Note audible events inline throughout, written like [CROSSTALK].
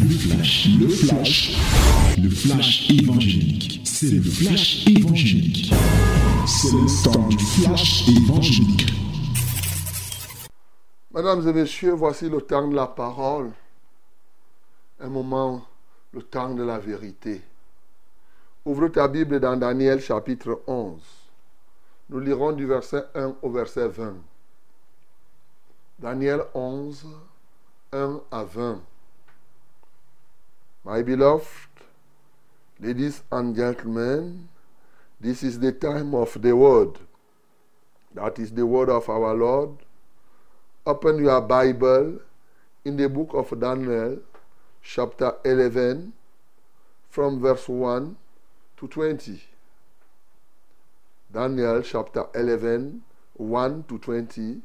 Le flash, le flash, le flash évangélique. C'est le flash évangélique. C'est le temps du flash évangélique. Mesdames et messieurs, voici le temps de la parole. Un moment, le temps de la vérité. Ouvre ta Bible dans Daniel chapitre 11. Nous lirons du verset 1 au verset 20. Daniel 11, 1 à 20. My beloved, ladies and gentlemen, this is the time of the word. That is the word of our Lord. Open your Bible in the book of Daniel, chapter 11, from verse 1 to 20. Daniel chapter 11, 1 to 20.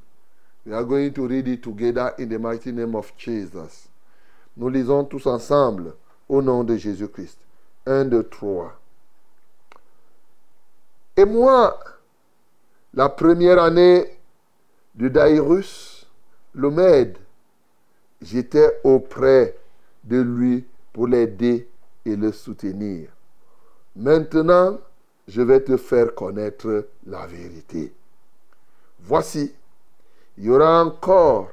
We are going to read it together in the mighty name of Jesus. Nous lisons tous ensemble au nom de Jésus-Christ. 1, 2, 3. Et moi, la première année de Daïrus, le Mède, j'étais auprès de lui pour l'aider et le soutenir. Maintenant, je vais te faire connaître la vérité. Voici, il y aura encore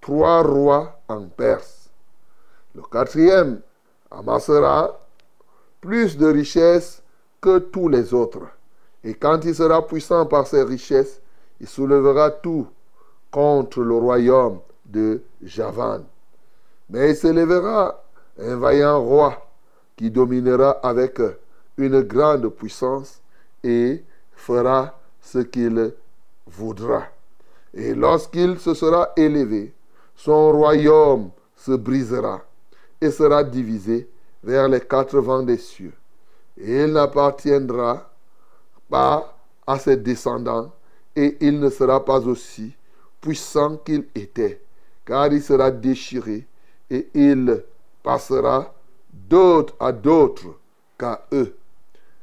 trois rois en Perse. Le quatrième amassera plus de richesses que tous les autres. Et quand il sera puissant par ses richesses, il soulèvera tout contre le royaume de Javan. Mais il se lèvera un vaillant roi qui dominera avec une grande puissance et fera ce qu'il voudra. Et lorsqu'il se sera élevé, son royaume se brisera et sera divisé vers les quatre vents des cieux. Et il n'appartiendra pas à ses descendants et il ne sera pas aussi puissant qu'il était, car il sera déchiré et il passera d'autres à d'autres qu'à eux.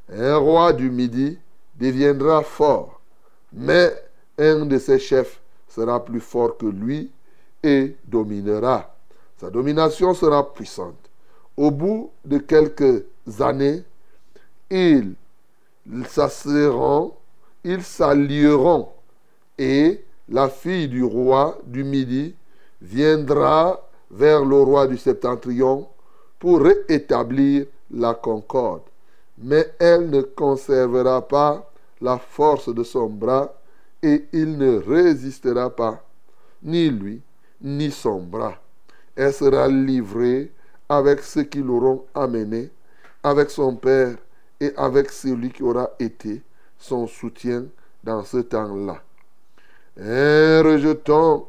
Un roi du Midi deviendra fort, mais un de ses chefs sera plus fort que lui et dominera. Sa domination sera puissante. Au bout de quelques années, ils s'asseront, ils s'allieront et la fille du roi du Midi viendra vers le roi du Septentrion pour rétablir la concorde. Mais elle ne conservera pas la force de son bras et il ne résistera pas, ni lui, ni son bras. Elle sera livrée avec ceux qui l'auront amené, avec son père et avec celui qui aura été son soutien dans ce temps-là. Un rejeton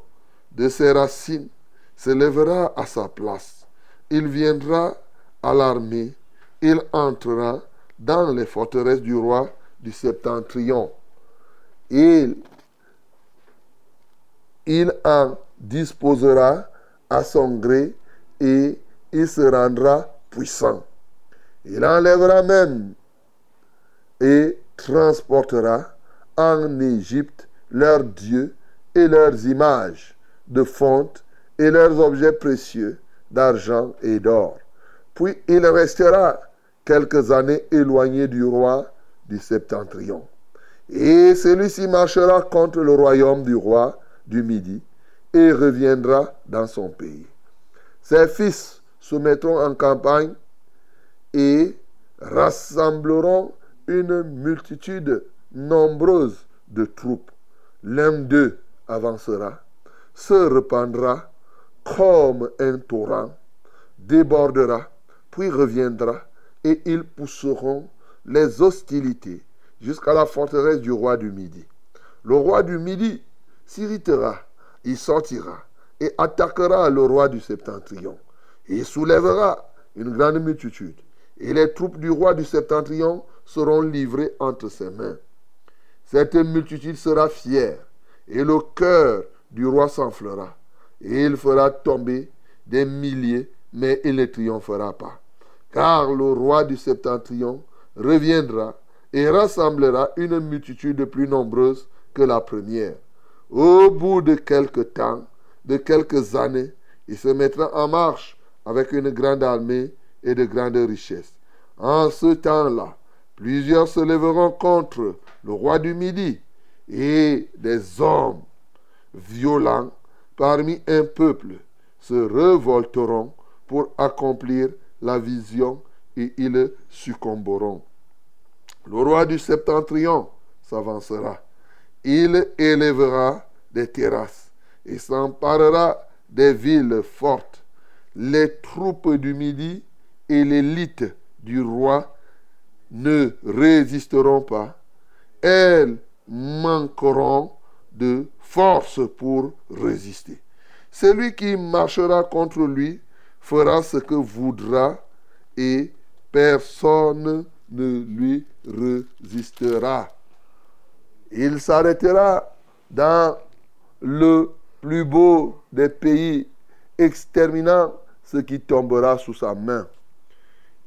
de ses racines se lèvera à sa place. Il viendra à l'armée. Il entrera dans les forteresses du roi du septentrion. Il, il en disposera à son gré et il se rendra puissant. Il enlèvera même et transportera en Égypte leurs dieux et leurs images de fonte et leurs objets précieux d'argent et d'or. Puis il restera quelques années éloigné du roi du septentrion. Et celui-ci marchera contre le royaume du roi du Midi et reviendra dans son pays. Ses fils se mettront en campagne et rassembleront une multitude nombreuse de troupes. L'un d'eux avancera, se répandra comme un torrent, débordera, puis reviendra, et ils pousseront les hostilités jusqu'à la forteresse du roi du Midi. Le roi du Midi s'irritera, il sortira et attaquera le roi du Septentrion. Il soulèvera une grande multitude, et les troupes du roi du Septentrion seront livrées entre ses mains. Cette multitude sera fière, et le cœur du roi s'enflera, et il fera tomber des milliers, mais il ne triomphera pas. Car le roi du septentrion reviendra et rassemblera une multitude plus nombreuse que la première. Au bout de quelque temps, de quelques années, il se mettra en marche avec une grande armée et de grandes richesses. En ce temps-là, plusieurs se lèveront contre le roi du Midi et des hommes violents parmi un peuple se révolteront pour accomplir la vision et ils succomberont. Le roi du septentrion s'avancera. Il élèvera des terrasses et s'emparera des villes fortes. Les troupes du Midi et l'élite du roi ne résisteront pas. Elles manqueront de force pour résister. Celui qui marchera contre lui fera ce que voudra et personne ne lui résistera. Il s'arrêtera dans le plus beau des pays, exterminant ce qui tombera sous sa main.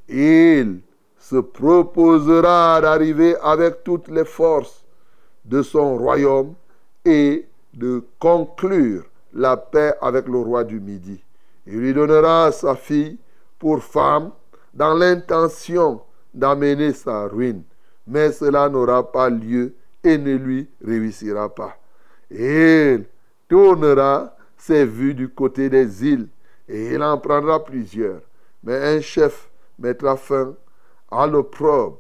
Il se proposera d'arriver avec toutes les forces de son royaume et de conclure la paix avec le roi du Midi. Il lui donnera sa fille pour femme dans l'intention d'amener sa ruine. Mais cela n'aura pas lieu et ne lui réussira pas. Il tournera ses vues du côté des îles et il en prendra plusieurs. Mais un chef mettra fin à l'opprobre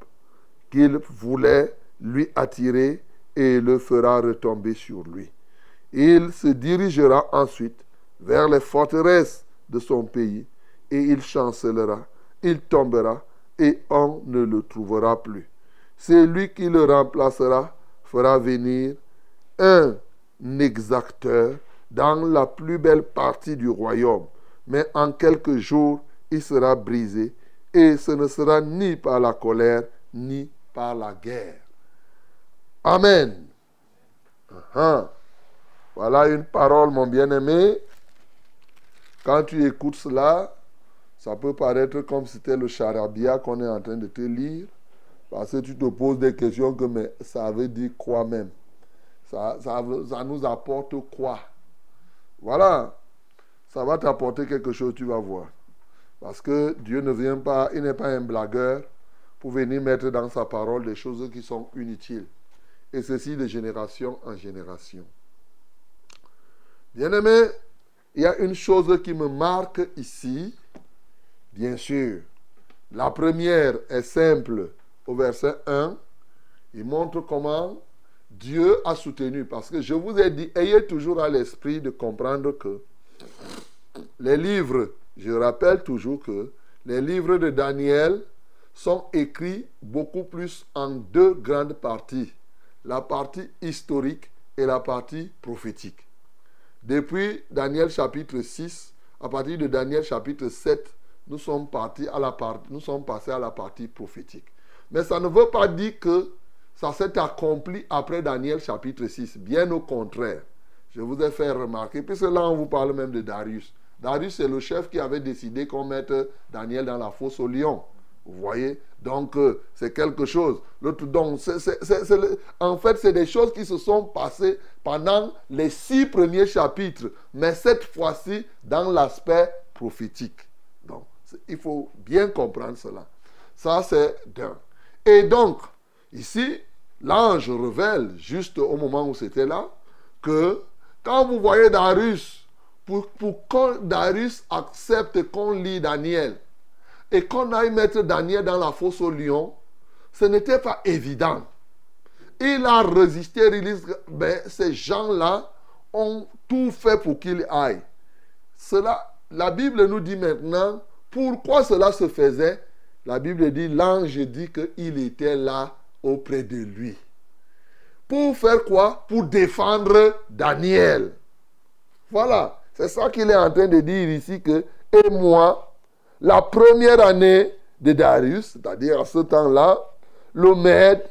qu'il voulait lui attirer et le fera retomber sur lui. Il se dirigera ensuite vers les forteresses de son pays et il chancellera, il tombera et on ne le trouvera plus. Celui qui le remplacera fera venir un exacteur dans la plus belle partie du royaume, mais en quelques jours il sera brisé et ce ne sera ni par la colère ni par la guerre. Amen. Voilà une parole, mon bien-aimé. Quand tu écoutes cela, ça peut paraître comme si c'était le charabia qu'on est en train de te lire. Parce que tu te poses des questions que mais ça veut dire quoi même? Ça, ça, ça nous apporte quoi? Voilà. Ça va t'apporter quelque chose, tu vas voir. Parce que Dieu ne vient pas, il n'est pas un blagueur pour venir mettre dans sa parole des choses qui sont inutiles. Et ceci de génération en génération. Bien-aimé, il y a une chose qui me marque ici. Bien sûr, la première est simple au verset 1. Il montre comment Dieu a soutenu. Parce que je vous ai dit, ayez toujours à l'esprit de comprendre que les livres, je rappelle toujours que les livres de Daniel sont écrits beaucoup plus en deux grandes parties. La partie historique et la partie prophétique. Depuis Daniel chapitre 6, à partir de Daniel chapitre 7, nous sommes, partis à la nous sommes passés à la partie prophétique. Mais ça ne veut pas dire que ça s'est accompli après Daniel chapitre 6. Bien au contraire. Je vous ai fait remarquer, puisque là on vous parle même de Darius. Darius, c'est le chef qui avait décidé qu'on mette Daniel dans la fosse au lion. Vous voyez? Donc, euh, c'est quelque chose. L'autre, donc, en fait, c'est des choses qui se sont passées pendant les six premiers chapitres, mais cette fois-ci dans l'aspect prophétique. Donc, il faut bien comprendre cela. Ça, c'est d'un. Et donc, ici, l'ange révèle, juste au moment où c'était là, que quand vous voyez Darius, pour, pour Darius accepte qu'on lit Daniel, et qu'on aille mettre Daniel dans la fosse au lion, ce n'était pas évident. Il a résisté, il dit, ben, ces gens-là ont tout fait pour qu'il aille. Cela, la Bible nous dit maintenant pourquoi cela se faisait. La Bible dit, l'ange dit qu'il était là auprès de lui. Pour faire quoi? Pour défendre Daniel. Voilà, c'est ça qu'il est en train de dire ici que, et moi, la première année de Darius, c'est-à-dire à ce temps-là, le maître,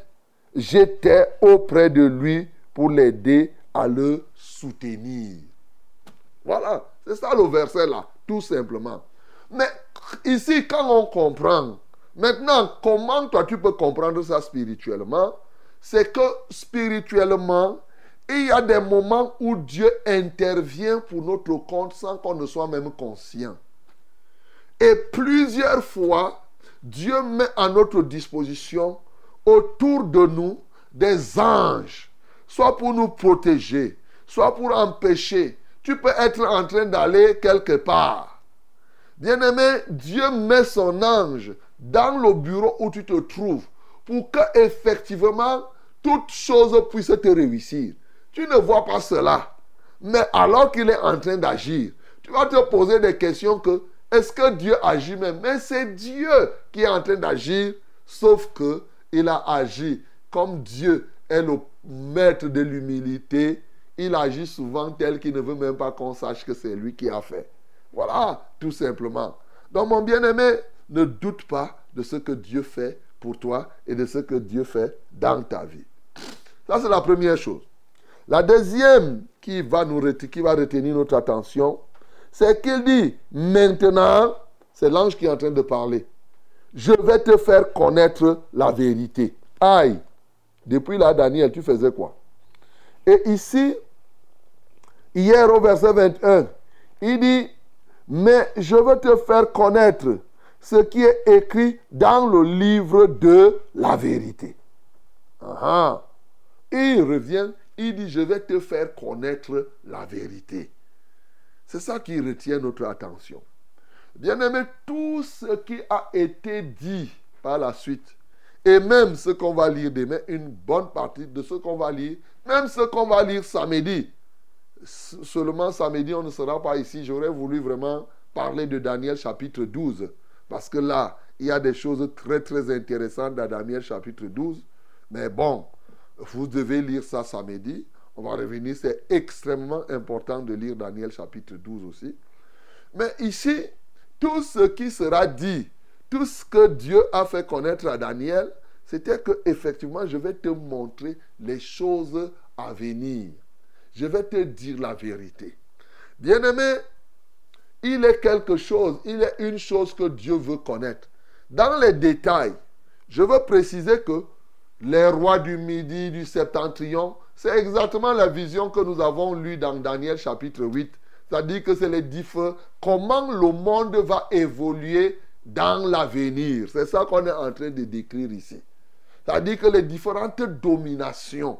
j'étais auprès de lui pour l'aider à le soutenir. Voilà, c'est ça le verset là, tout simplement. Mais ici, quand on comprend, maintenant, comment toi tu peux comprendre ça spirituellement? C'est que spirituellement, il y a des moments où Dieu intervient pour notre compte sans qu'on ne soit même conscient. Et plusieurs fois, Dieu met à notre disposition autour de nous des anges, soit pour nous protéger, soit pour empêcher. Tu peux être en train d'aller quelque part. Bien-aimé, Dieu met son ange dans le bureau où tu te trouves pour que effectivement toute chose puisse te réussir. Tu ne vois pas cela. Mais alors qu'il est en train d'agir, tu vas te poser des questions que est-ce que Dieu agit même? Mais c'est Dieu qui est en train d'agir, sauf que il a agi comme Dieu est le maître de l'humilité. Il agit souvent tel qu'il ne veut même pas qu'on sache que c'est lui qui a fait. Voilà, tout simplement. Donc mon bien-aimé, ne doute pas de ce que Dieu fait pour toi et de ce que Dieu fait dans ta vie. Ça, c'est la première chose. La deuxième qui va, nous, qui va retenir notre attention, c'est qu'il dit, maintenant, c'est l'ange qui est en train de parler, je vais te faire connaître la vérité. Aïe, depuis là, Daniel, tu faisais quoi? Et ici, hier au verset 21, il dit, mais je veux te faire connaître ce qui est écrit dans le livre de la vérité. Ah, il revient, il dit, je vais te faire connaître la vérité. C'est ça qui retient notre attention. Bien-aimé, tout ce qui a été dit par la suite, et même ce qu'on va lire demain, une bonne partie de ce qu'on va lire, même ce qu'on va lire samedi, seulement samedi, on ne sera pas ici. J'aurais voulu vraiment parler de Daniel chapitre 12. Parce que là, il y a des choses très très intéressantes dans Daniel chapitre 12. Mais bon, vous devez lire ça samedi. On va revenir. C'est extrêmement important de lire Daniel chapitre 12 aussi. Mais ici, tout ce qui sera dit, tout ce que Dieu a fait connaître à Daniel, c'était que effectivement, je vais te montrer les choses à venir. Je vais te dire la vérité. Bien-aimé, il est quelque chose, il est une chose que Dieu veut connaître. Dans les détails, je veux préciser que les rois du Midi, du Septentrion, c'est exactement la vision que nous avons lue dans Daniel chapitre 8. C'est-à-dire que c'est comment le monde va évoluer dans l'avenir? C'est ça qu'on est en train de décrire ici. C'est-à-dire que les différentes dominations,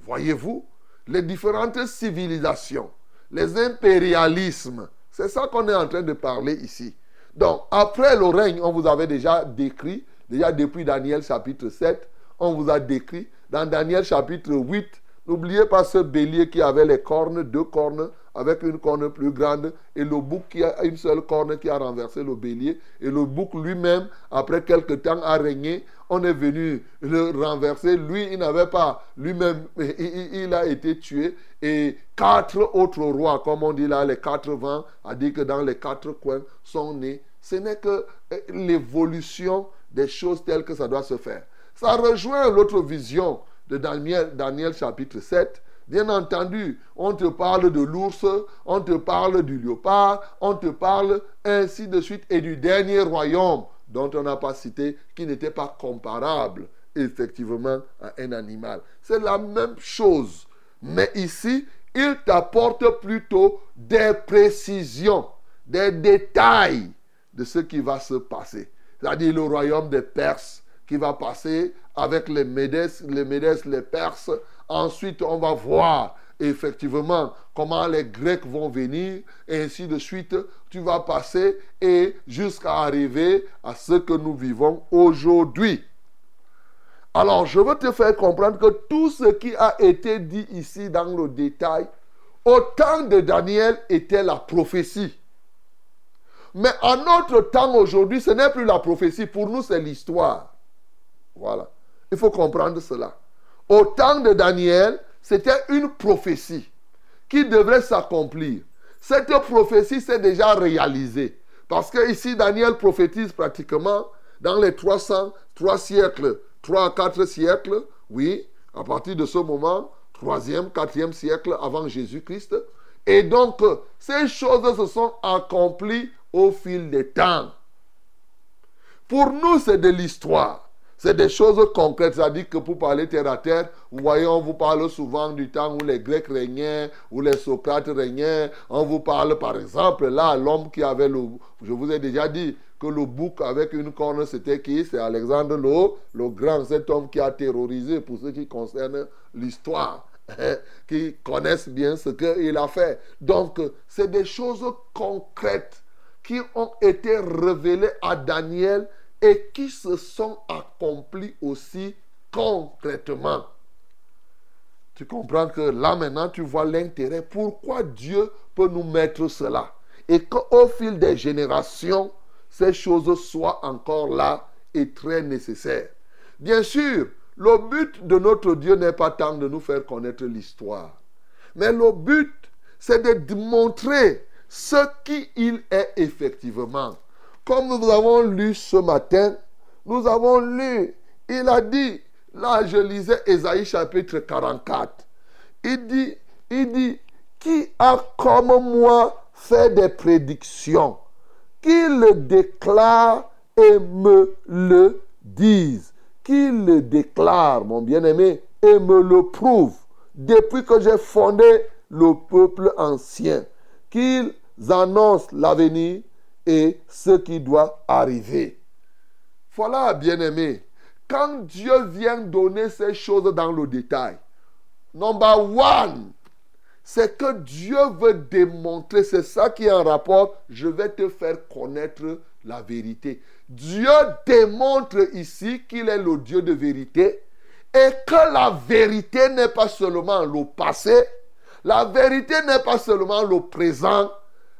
voyez-vous, les différentes civilisations, les impérialismes, c'est ça qu'on est en train de parler ici. Donc, après le règne, on vous avait déjà décrit, déjà depuis Daniel chapitre 7, on vous a décrit. Dans Daniel chapitre 8, n'oubliez pas ce bélier qui avait les cornes, deux cornes, avec une corne plus grande, et le bouc qui a une seule corne qui a renversé le bélier, et le bouc lui-même, après quelque temps, a régné. On est venu le renverser. Lui, il n'avait pas, lui-même, il, a été tué. Et quatre autres rois, comme on dit là, les quatre vents, a dit que dans les quatre coins sont nés. Ce n'est que euh, l'évolution des choses telles que ça doit se faire. Ça rejoint l'autre vision de Daniel, Daniel chapitre 7 Bien entendu, on te parle de l'ours, on te parle du léopard, on te parle ainsi de suite et du dernier royaume dont on n'a pas cité, qui n'était pas comparable effectivement à un animal. C'est la même chose. Mais ici, il t'apporte plutôt des précisions, des détails de ce qui va se passer. C'est-à-dire le royaume des Perses qui va passer avec les Médès, les les Perses, Ensuite, on va voir effectivement comment les Grecs vont venir, et ainsi de suite. Tu vas passer et jusqu'à arriver à ce que nous vivons aujourd'hui. Alors, je veux te faire comprendre que tout ce qui a été dit ici dans le détail, au temps de Daniel, était la prophétie. Mais en notre temps aujourd'hui, ce n'est plus la prophétie. Pour nous, c'est l'histoire. Voilà. Il faut comprendre cela. Au temps de Daniel, c'était une prophétie qui devrait s'accomplir. Cette prophétie s'est déjà réalisée. Parce que ici, Daniel prophétise pratiquement dans les 300, 3 siècles, 3 à 4 siècles, oui, à partir de ce moment, 3e, 4e siècle avant Jésus-Christ. Et donc, ces choses se sont accomplies au fil des temps. Pour nous, c'est de l'histoire. C'est des choses concrètes. C'est-à-dire que pour parler terre à terre, vous voyez, on vous parle souvent du temps où les Grecs régnaient, où les Socrates régnaient. On vous parle, par exemple, là, l'homme qui avait le... Je vous ai déjà dit que le bouc avec une corne, c'était qui? C'est Alexandre le, le Grand, cet homme qui a terrorisé, pour ce qui concerne l'histoire, hein, qui connaissent bien ce qu'il a fait. Donc, c'est des choses concrètes qui ont été révélées à Daniel et qui se sont accomplis aussi concrètement. Tu comprends que là maintenant tu vois l'intérêt. Pourquoi Dieu peut nous mettre cela? Et qu'au fil des générations, ces choses soient encore là et très nécessaires. Bien sûr, le but de notre Dieu n'est pas tant de nous faire connaître l'histoire. Mais le but, c'est de démontrer ce qu'il est effectivement. Comme nous avons lu ce matin, nous avons lu, il a dit, là je lisais Ésaïe chapitre 44, il dit, il dit, qui a comme moi fait des prédictions, qu'il le déclare et me le dise, qu'il le déclare, mon bien-aimé, et me le prouve, depuis que j'ai fondé le peuple ancien, qu'ils annoncent l'avenir et ce qui doit arriver. Voilà, bien-aimé, quand Dieu vient donner ces choses dans le détail, number one, c'est que Dieu veut démontrer, c'est ça qui est en rapport, je vais te faire connaître la vérité. Dieu démontre ici qu'il est le Dieu de vérité et que la vérité n'est pas seulement le passé, la vérité n'est pas seulement le présent,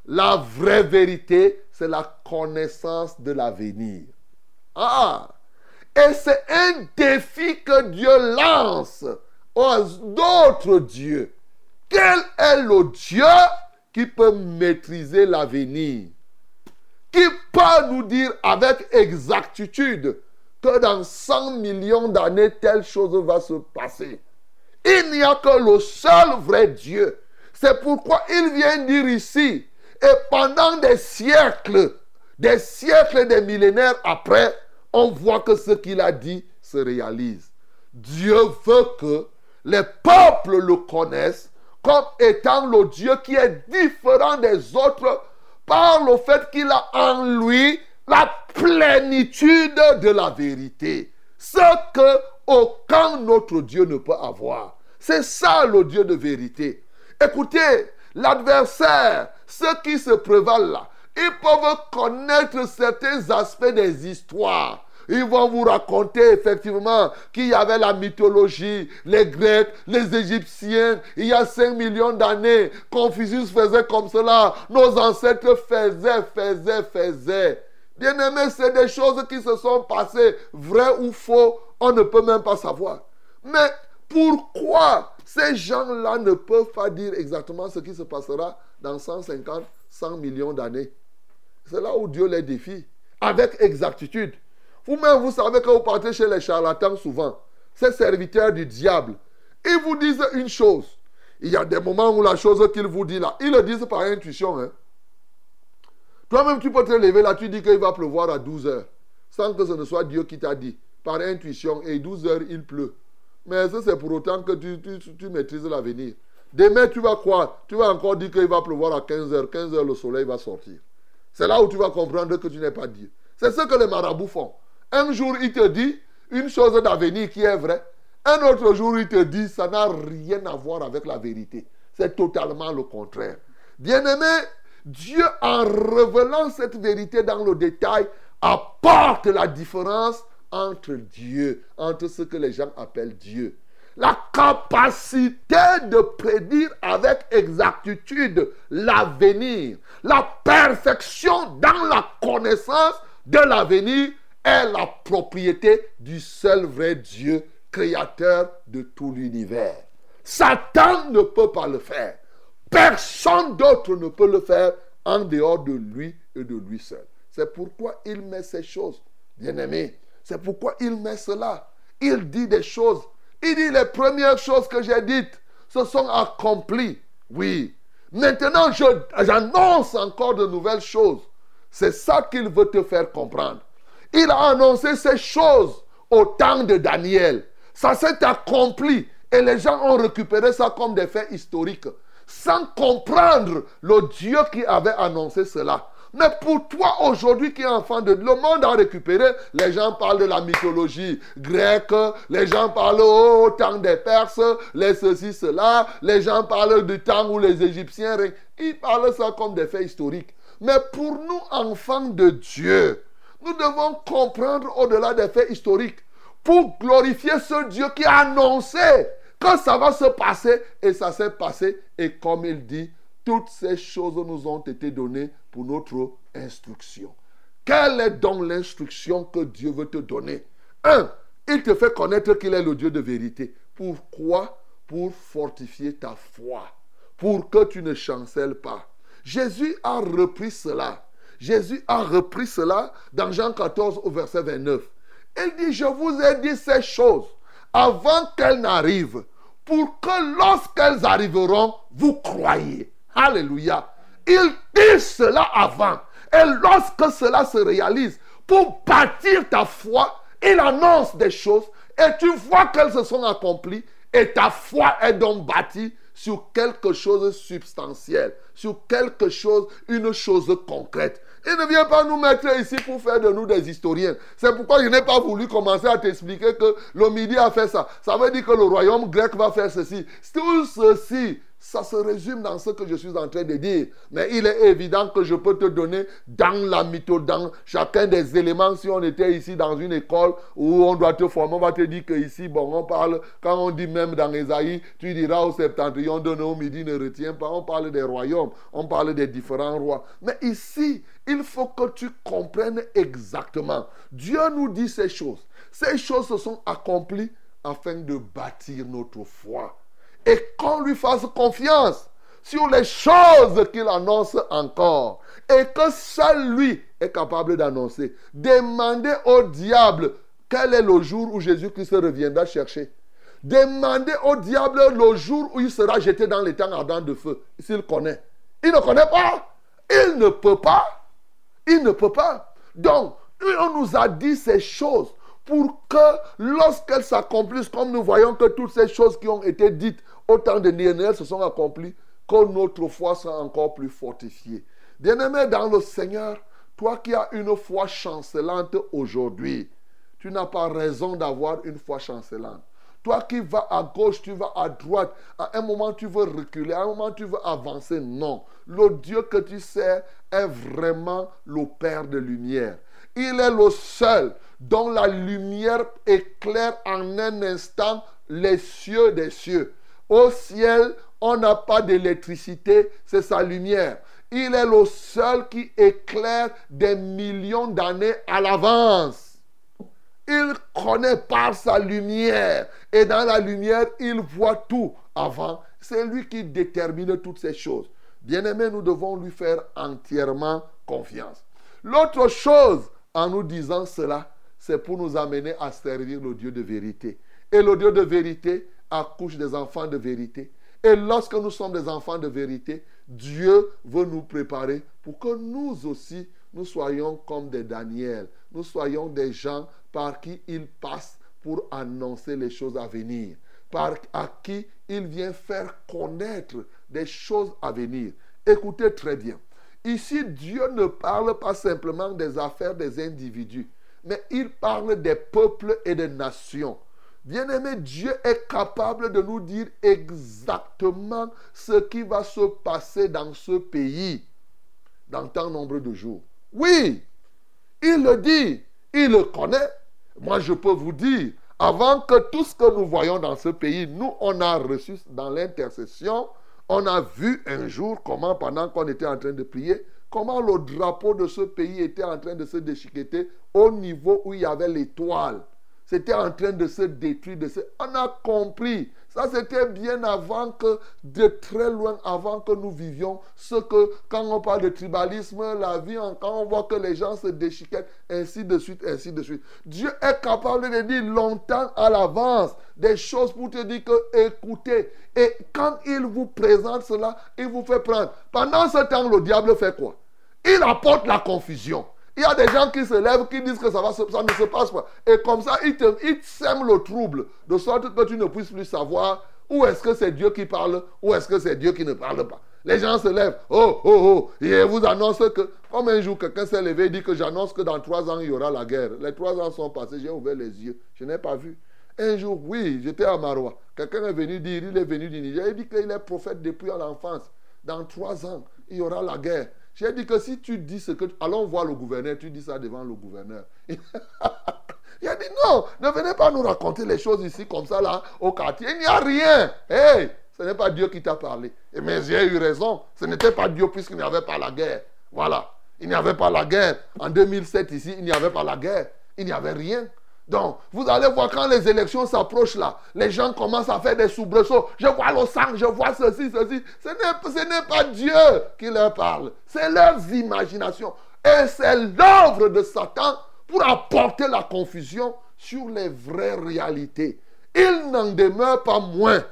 la vraie vérité, c'est la connaissance de l'avenir. Ah! Et c'est un défi que Dieu lance aux d'autres dieux. Quel est le Dieu qui peut maîtriser l'avenir? Qui peut nous dire avec exactitude que dans 100 millions d'années, telle chose va se passer? Il n'y a que le seul vrai Dieu. C'est pourquoi il vient dire ici, et pendant des siècles, des siècles, des millénaires après, on voit que ce qu'il a dit se réalise. Dieu veut que les peuples le connaissent comme étant le Dieu qui est différent des autres par le fait qu'il a en lui la plénitude de la vérité. Ce que aucun autre Dieu ne peut avoir. C'est ça le Dieu de vérité. Écoutez, l'adversaire ceux qui se prévalent là, ils peuvent connaître certains aspects des histoires. Ils vont vous raconter effectivement qu'il y avait la mythologie, les Grecs, les Égyptiens, il y a 5 millions d'années, Confucius faisait comme cela, nos ancêtres faisaient, faisaient, faisaient. Bien aimé, c'est des choses qui se sont passées, vrai ou faux, on ne peut même pas savoir. Mais pourquoi ces gens-là ne peuvent pas dire exactement ce qui se passera dans 150, 100 millions d'années. C'est là où Dieu les défie, avec exactitude. Vous-même, vous savez que vous partez chez les charlatans souvent, ces serviteurs du diable, ils vous disent une chose. Il y a des moments où la chose qu'ils vous disent là, ils le disent par intuition. Hein. Toi-même, tu peux te lever là, tu dis qu'il va pleuvoir à 12 heures, sans que ce ne soit Dieu qui t'a dit, par intuition, et 12 heures, il pleut. Mais ça, c'est pour autant que tu maîtrises l'avenir. Demain, tu vas croire. Tu vas encore dire qu'il va pleuvoir à 15h. 15h, le soleil va sortir. C'est là où tu vas comprendre que tu n'es pas Dieu. C'est ce que les marabouts font. Un jour, il te dit une chose d'avenir qui est vraie. Un autre jour, il te dit ça n'a rien à voir avec la vérité. C'est totalement le contraire. Bien-aimé, Dieu, en révélant cette vérité dans le détail, apporte la différence entre Dieu, entre ce que les gens appellent Dieu la capacité de prédire avec exactitude l'avenir, la perfection dans la connaissance de l'avenir est la propriété du seul vrai Dieu, créateur de tout l'univers. Satan ne peut pas le faire. Personne d'autre ne peut le faire en dehors de lui et de lui seul. C'est pourquoi il met ces choses, bien aimé. C'est pourquoi il met cela. Il dit des choses il dit les premières choses que j'ai dites se sont accomplies. Oui. Maintenant, j'annonce encore de nouvelles choses. C'est ça qu'il veut te faire comprendre. Il a annoncé ces choses au temps de Daniel. Ça s'est accompli et les gens ont récupéré ça comme des faits historiques sans comprendre le Dieu qui avait annoncé cela. Mais pour toi aujourd'hui qui es enfant de le monde a récupéré, les gens parlent de la mythologie grecque, les gens parlent au temps des Perses, les ceci, cela, les gens parlent du temps où les Égyptiens, ils parlent ça comme des faits historiques. Mais pour nous, enfants de Dieu, nous devons comprendre au-delà des faits historiques pour glorifier ce Dieu qui a annoncé que ça va se passer et ça s'est passé. Et comme il dit, toutes ces choses nous ont été données pour notre instruction. Quelle est donc l'instruction que Dieu veut te donner? Un, il te fait connaître qu'il est le Dieu de vérité. Pourquoi? Pour fortifier ta foi, pour que tu ne chancelles pas. Jésus a repris cela. Jésus a repris cela dans Jean 14 au verset 29. Il dit, je vous ai dit ces choses avant qu'elles n'arrivent, pour que lorsqu'elles arriveront, vous croyez. Alléluia. Il dit cela avant. Et lorsque cela se réalise, pour bâtir ta foi, il annonce des choses et tu vois qu'elles se sont accomplies et ta foi est donc bâtie sur quelque chose de substantiel, sur quelque chose, une chose concrète. Il ne vient pas nous mettre ici pour faire de nous des historiens. C'est pourquoi je n'ai pas voulu commencer à t'expliquer que le midi a fait ça. Ça veut dire que le royaume grec va faire ceci. Tout ceci, ça se résume dans ce que je suis en train de dire. Mais il est évident que je peux te donner dans la mytho, dans chacun des éléments. Si on était ici dans une école où on doit te former, on va te dire que ici, bon, on parle, quand on dit même dans Esaïe, tu diras au septentrion de nos midi ne retient pas. On parle des royaumes, on parle des différents rois. Mais ici, il faut que tu comprennes exactement. Dieu nous dit ces choses. Ces choses se sont accomplies afin de bâtir notre foi et qu'on lui fasse confiance sur les choses qu'il annonce encore et que seul lui est capable d'annoncer. Demandez au diable quel est le jour où Jésus-Christ reviendra chercher? Demandez au diable le jour où il sera jeté dans les temps ardents de feu, s'il connaît. Il ne connaît pas. Il ne peut pas. Il ne peut pas. Donc, on nous a dit ces choses pour que lorsqu'elles s'accomplissent, comme nous voyons que toutes ces choses qui ont été dites autant de Nénéel se sont accomplis, que notre foi soit encore plus fortifiée. Bien-aimé dans le Seigneur, toi qui as une foi chancelante aujourd'hui, tu n'as pas raison d'avoir une foi chancelante. Toi qui vas à gauche, tu vas à droite. À un moment, tu veux reculer. À un moment, tu veux avancer. Non. Le Dieu que tu sais est vraiment le Père de lumière. Il est le seul dont la lumière éclaire en un instant les cieux des cieux. Au ciel, on n'a pas d'électricité, c'est sa lumière. Il est le seul qui éclaire des millions d'années à l'avance. Il connaît par sa lumière. Et dans la lumière, il voit tout avant. C'est lui qui détermine toutes ces choses. Bien-aimé, nous devons lui faire entièrement confiance. L'autre chose, en nous disant cela, c'est pour nous amener à servir le Dieu de vérité. Et le Dieu de vérité, accouche des enfants de vérité. Et lorsque nous sommes des enfants de vérité, Dieu veut nous préparer pour que nous aussi, nous soyons comme des Daniel. Nous soyons des gens par qui il passe pour annoncer les choses à venir. Par à qui il vient faire connaître des choses à venir. Écoutez très bien. Ici, Dieu ne parle pas simplement des affaires des individus, mais il parle des peuples et des nations. Bien-aimé, Dieu est capable de nous dire exactement ce qui va se passer dans ce pays dans tant nombre de jours. Oui, il le dit, il le connaît. Moi, je peux vous dire, avant que tout ce que nous voyons dans ce pays, nous, on a reçu dans l'intercession, on a vu un jour comment, pendant qu'on était en train de prier, comment le drapeau de ce pays était en train de se déchiqueter au niveau où il y avait l'étoile. C'était en train de se détruire. De se... On a compris. Ça, c'était bien avant que, de très loin avant que nous vivions, ce que, quand on parle de tribalisme, la vie, quand on voit que les gens se déchiquettent, ainsi de suite, ainsi de suite. Dieu est capable de dire longtemps à l'avance des choses pour te dire que, écoutez, et quand il vous présente cela, il vous fait prendre. Pendant ce temps, le diable fait quoi? Il apporte la confusion. Il y a des gens qui se lèvent, qui disent que ça, va ça ne se passe pas. Et comme ça, ils, ils sèment le trouble, de sorte que tu ne puisses plus savoir où est-ce que c'est Dieu qui parle, où est-ce que c'est Dieu qui ne parle pas. Les gens se lèvent. Oh, oh, oh. Et vous annonce que, comme un jour, quelqu'un s'est levé et dit que j'annonce que dans trois ans, il y aura la guerre. Les trois ans sont passés, j'ai ouvert les yeux. Je n'ai pas vu. Un jour, oui, j'étais à Marois. Quelqu'un est venu dire, il est venu du Niger. Il dit qu'il est prophète depuis l'enfance. Dans trois ans, il y aura la guerre. J'ai dit que si tu dis ce que... Allons voir le gouverneur, tu dis ça devant le gouverneur. [LAUGHS] il a dit non, ne venez pas nous raconter les choses ici comme ça là au quartier. Il n'y a rien. Hey, ce n'est pas Dieu qui t'a parlé. Mais j'ai eu raison. Ce n'était pas Dieu puisqu'il n'y avait pas la guerre. Voilà. Il n'y avait pas la guerre. En 2007 ici, il n'y avait pas la guerre. Il n'y avait rien. Donc, vous allez voir quand les élections s'approchent là, les gens commencent à faire des soubresauts. Je vois le sang, je vois ceci, ceci. Ce n'est pas Dieu qui leur parle. C'est leurs imaginations. Et c'est l'œuvre de Satan pour apporter la confusion sur les vraies réalités. Il n'en demeure pas moins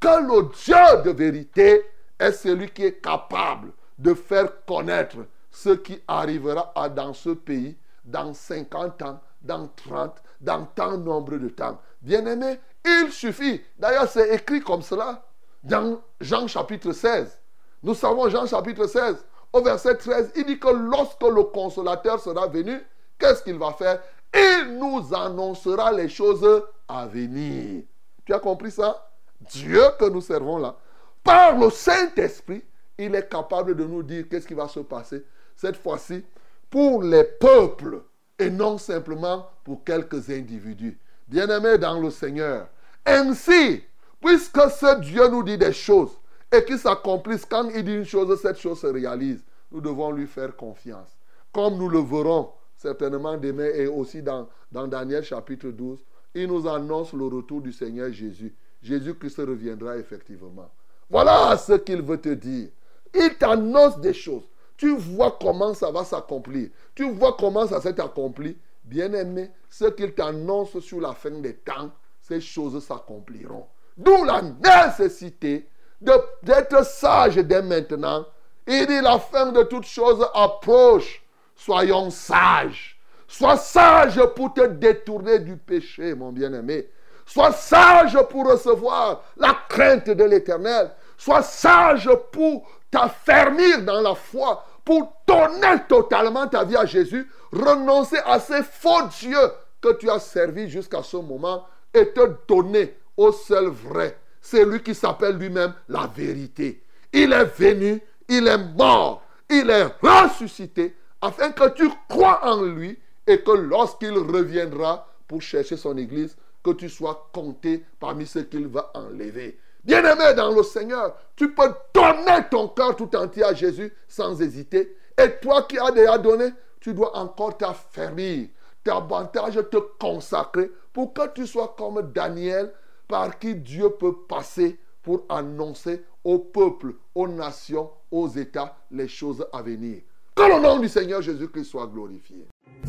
que le Dieu de vérité est celui qui est capable de faire connaître ce qui arrivera dans ce pays dans 50 ans, dans 30, dans tant nombre de temps. Bien-aimé, il suffit. D'ailleurs, c'est écrit comme cela dans Jean chapitre 16. Nous savons Jean chapitre 16, au verset 13, il dit que lorsque le consolateur sera venu, qu'est-ce qu'il va faire? Il nous annoncera les choses à venir. Tu as compris ça? Dieu que nous servons là, par le Saint-Esprit, il est capable de nous dire qu'est-ce qui va se passer cette fois-ci pour les peuples et non simplement pour quelques individus. Bien-aimés dans le Seigneur. Ainsi, puisque ce Dieu nous dit des choses et qu'il s'accomplisse, quand il dit une chose, cette chose se réalise. Nous devons lui faire confiance. Comme nous le verrons certainement demain et aussi dans, dans Daniel chapitre 12, il nous annonce le retour du Seigneur Jésus. Jésus-Christ reviendra effectivement. Voilà ce qu'il veut te dire. Il t'annonce des choses. Tu vois comment ça va s'accomplir. Tu vois comment ça s'est accompli. Bien-aimé, ce qu'il t'annonce sur la fin des temps, ces choses s'accompliront. D'où la nécessité d'être sage dès maintenant. Il dit la fin de toutes choses approche. Soyons sages. Sois sage pour te détourner du péché, mon bien-aimé. Sois sage pour recevoir la crainte de l'éternel. Sois sage pour t'affermir dans la foi pour donner totalement ta vie à Jésus, renoncer à ces faux dieux que tu as servis jusqu'à ce moment et te donner au seul vrai, celui qui s'appelle lui-même la vérité. Il est venu, il est mort, il est ressuscité afin que tu crois en lui et que lorsqu'il reviendra pour chercher son église, que tu sois compté parmi ceux qu'il va enlever. Bien-aimé dans le Seigneur, tu peux donner ton cœur tout entier à Jésus sans hésiter. Et toi qui as déjà donné, tu dois encore t'affermir, davantage te consacrer pour que tu sois comme Daniel par qui Dieu peut passer pour annoncer au peuple, aux nations, aux États les choses à venir. Que le nom du Seigneur Jésus-Christ soit glorifié.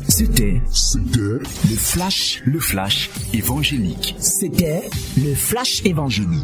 C'était le flash, le flash évangélique. C'était le flash évangélique.